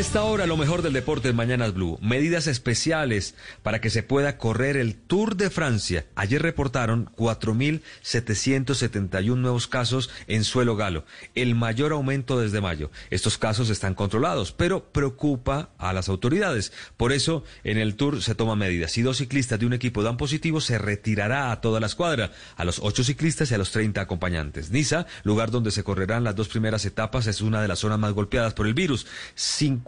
Esta hora, lo mejor del deporte en Mañanas Blue. Medidas especiales para que se pueda correr el Tour de Francia. Ayer reportaron 4.771 nuevos casos en suelo galo. El mayor aumento desde mayo. Estos casos están controlados, pero preocupa a las autoridades. Por eso, en el Tour se toman medidas. Si dos ciclistas de un equipo dan positivo, se retirará a toda la escuadra, a los ocho ciclistas y a los 30 acompañantes. Niza, lugar donde se correrán las dos primeras etapas, es una de las zonas más golpeadas por el virus.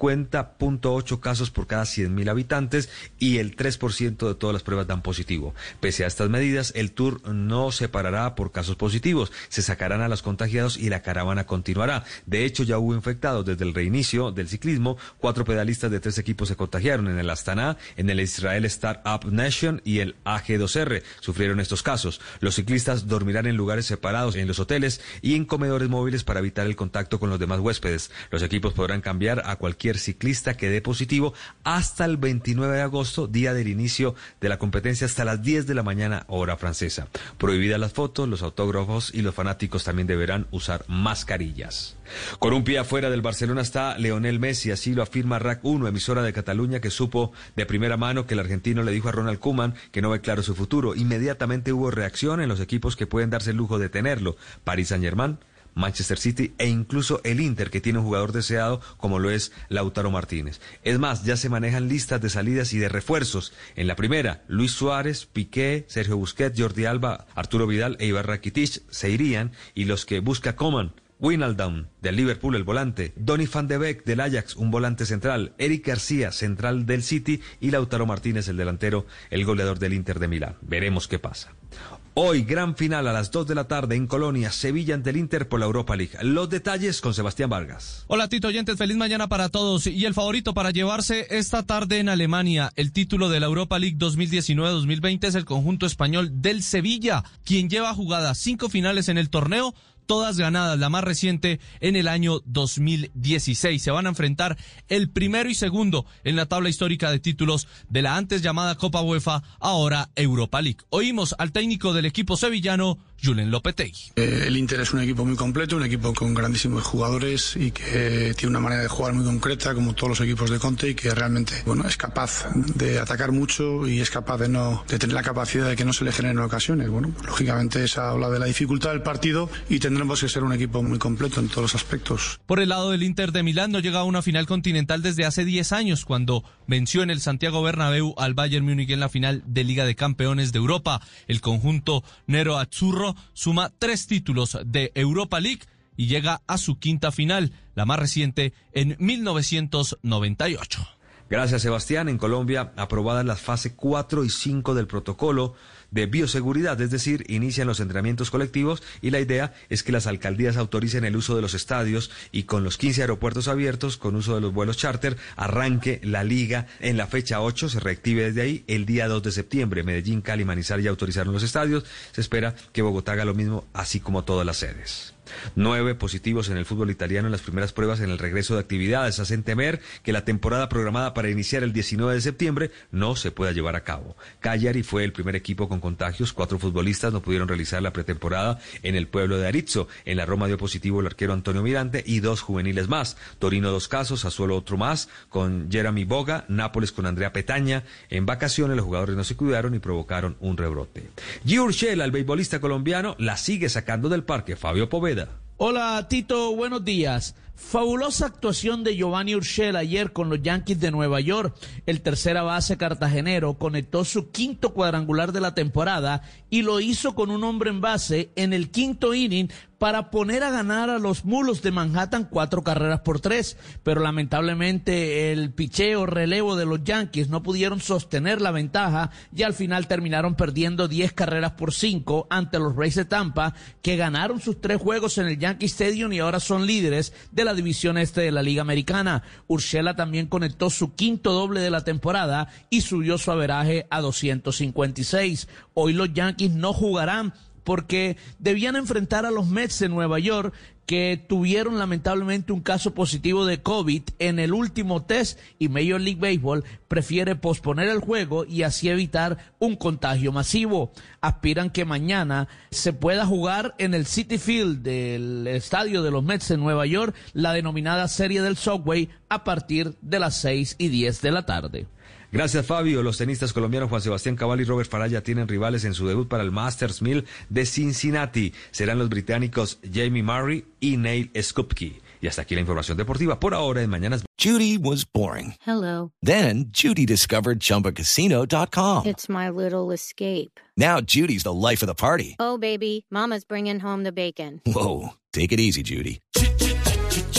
50.8 casos por cada 100.000 habitantes y el 3% de todas las pruebas dan positivo. Pese a estas medidas, el tour no se parará por casos positivos. Se sacarán a los contagiados y la caravana continuará. De hecho, ya hubo infectados desde el reinicio del ciclismo. Cuatro pedalistas de tres equipos se contagiaron en el Astana, en el Israel Startup Nation y el AG2R. Sufrieron estos casos. Los ciclistas dormirán en lugares separados en los hoteles y en comedores móviles para evitar el contacto con los demás huéspedes. Los equipos podrán cambiar a cualquier ciclista que dé positivo hasta el 29 de agosto, día del inicio de la competencia, hasta las 10 de la mañana, hora francesa. Prohibidas las fotos, los autógrafos y los fanáticos también deberán usar mascarillas. Con un pie afuera del Barcelona está Leonel Messi, así lo afirma RAC 1, emisora de Cataluña, que supo de primera mano que el argentino le dijo a Ronald Koeman que no ve claro su futuro. Inmediatamente hubo reacción en los equipos que pueden darse el lujo de tenerlo. Paris Saint-Germain, Manchester City e incluso el Inter, que tiene un jugador deseado como lo es Lautaro Martínez. Es más, ya se manejan listas de salidas y de refuerzos. En la primera, Luis Suárez, Piqué, Sergio Busquets, Jordi Alba, Arturo Vidal e Ibar Rakitic se irían y los que busca Coman Winaldam del Liverpool, el volante, Donny van de Beek del Ajax, un volante central, Eric García, central del City y Lautaro Martínez, el delantero, el goleador del Inter de Milán. Veremos qué pasa. Hoy, gran final a las 2 de la tarde en Colonia, Sevilla ante el Inter por la Europa League. Los detalles con Sebastián Vargas. Hola Tito Oyentes, feliz mañana para todos. Y el favorito para llevarse esta tarde en Alemania el título de la Europa League 2019-2020 es el conjunto español del Sevilla, quien lleva jugada cinco finales en el torneo todas ganadas, la más reciente en el año 2016. Se van a enfrentar el primero y segundo en la tabla histórica de títulos de la antes llamada Copa UEFA, ahora Europa League. Oímos al técnico del equipo sevillano, Julen Lopetegui. Eh, el Inter es un equipo muy completo, un equipo con grandísimos jugadores y que tiene una manera de jugar muy concreta, como todos los equipos de Conte, y que realmente bueno, es capaz de atacar mucho y es capaz de no de tener la capacidad de que no se le generen ocasiones. Bueno, lógicamente esa habla de la dificultad del partido y tendremos que ser un equipo muy completo en todos los aspectos. Por el lado del Inter de Milán no llega a una final continental desde hace 10 años, cuando venció en el Santiago Bernabéu al Bayern Múnich en la final de Liga de Campeones de Europa. El conjunto Nero Azzurro suma tres títulos de Europa League y llega a su quinta final, la más reciente en 1998. Gracias, Sebastián. En Colombia, aprobadas las fases 4 y 5 del protocolo de bioseguridad, es decir, inician los entrenamientos colectivos y la idea es que las alcaldías autoricen el uso de los estadios y con los 15 aeropuertos abiertos, con uso de los vuelos charter, arranque la liga en la fecha 8, se reactive desde ahí el día 2 de septiembre. Medellín, Cali, Manizales ya autorizaron los estadios, se espera que Bogotá haga lo mismo, así como todas las sedes. Nueve positivos en el fútbol italiano en las primeras pruebas en el regreso de actividades hacen temer que la temporada programada para iniciar el 19 de septiembre no se pueda llevar a cabo. Cagliari fue el primer equipo con contagios. Cuatro futbolistas no pudieron realizar la pretemporada en el pueblo de Arizzo. En la Roma dio positivo el arquero Antonio Mirante y dos juveniles más. Torino dos casos, Azuelo otro más, con Jeremy Boga, Nápoles con Andrea Petaña. En vacaciones los jugadores no se cuidaron y provocaron un rebrote. G. Urshela, el beisbolista colombiano, la sigue sacando del parque. Fabio Poveda. Hola Tito, buenos días. Fabulosa actuación de Giovanni Urshela ayer con los Yankees de Nueva York. El tercera base cartagenero conectó su quinto cuadrangular de la temporada y lo hizo con un hombre en base en el quinto inning para poner a ganar a los mulos de Manhattan cuatro carreras por tres. Pero lamentablemente el picheo relevo de los Yankees no pudieron sostener la ventaja y al final terminaron perdiendo diez carreras por cinco ante los Rays de Tampa que ganaron sus tres juegos en el Yankee Stadium y ahora son líderes de la la división este de la Liga Americana. Urshela también conectó su quinto doble de la temporada y subió su averaje a 256. Hoy los Yankees no jugarán porque debían enfrentar a los Mets de Nueva York que tuvieron lamentablemente un caso positivo de COVID en el último test y Major League Baseball prefiere posponer el juego y así evitar un contagio masivo. Aspiran que mañana se pueda jugar en el City Field del estadio de los Mets de Nueva York la denominada Serie del Subway a partir de las 6 y 10 de la tarde. Gracias, Fabio. Los tenistas colombianos Juan Sebastián Cabal y Robert Faraya tienen rivales en su debut para el Masters 1000 de Cincinnati. Serán los británicos Jamie Murray y Neil Skupke. Y hasta aquí la información deportiva. Por ahora, en Mañanas. Judy was boring. Hello. Then, Judy discovered ChumbaCasino.com. It's my little escape. Now, Judy's the life of the party. Oh, baby, mama's bringing home the bacon. Whoa, take it easy, Judy.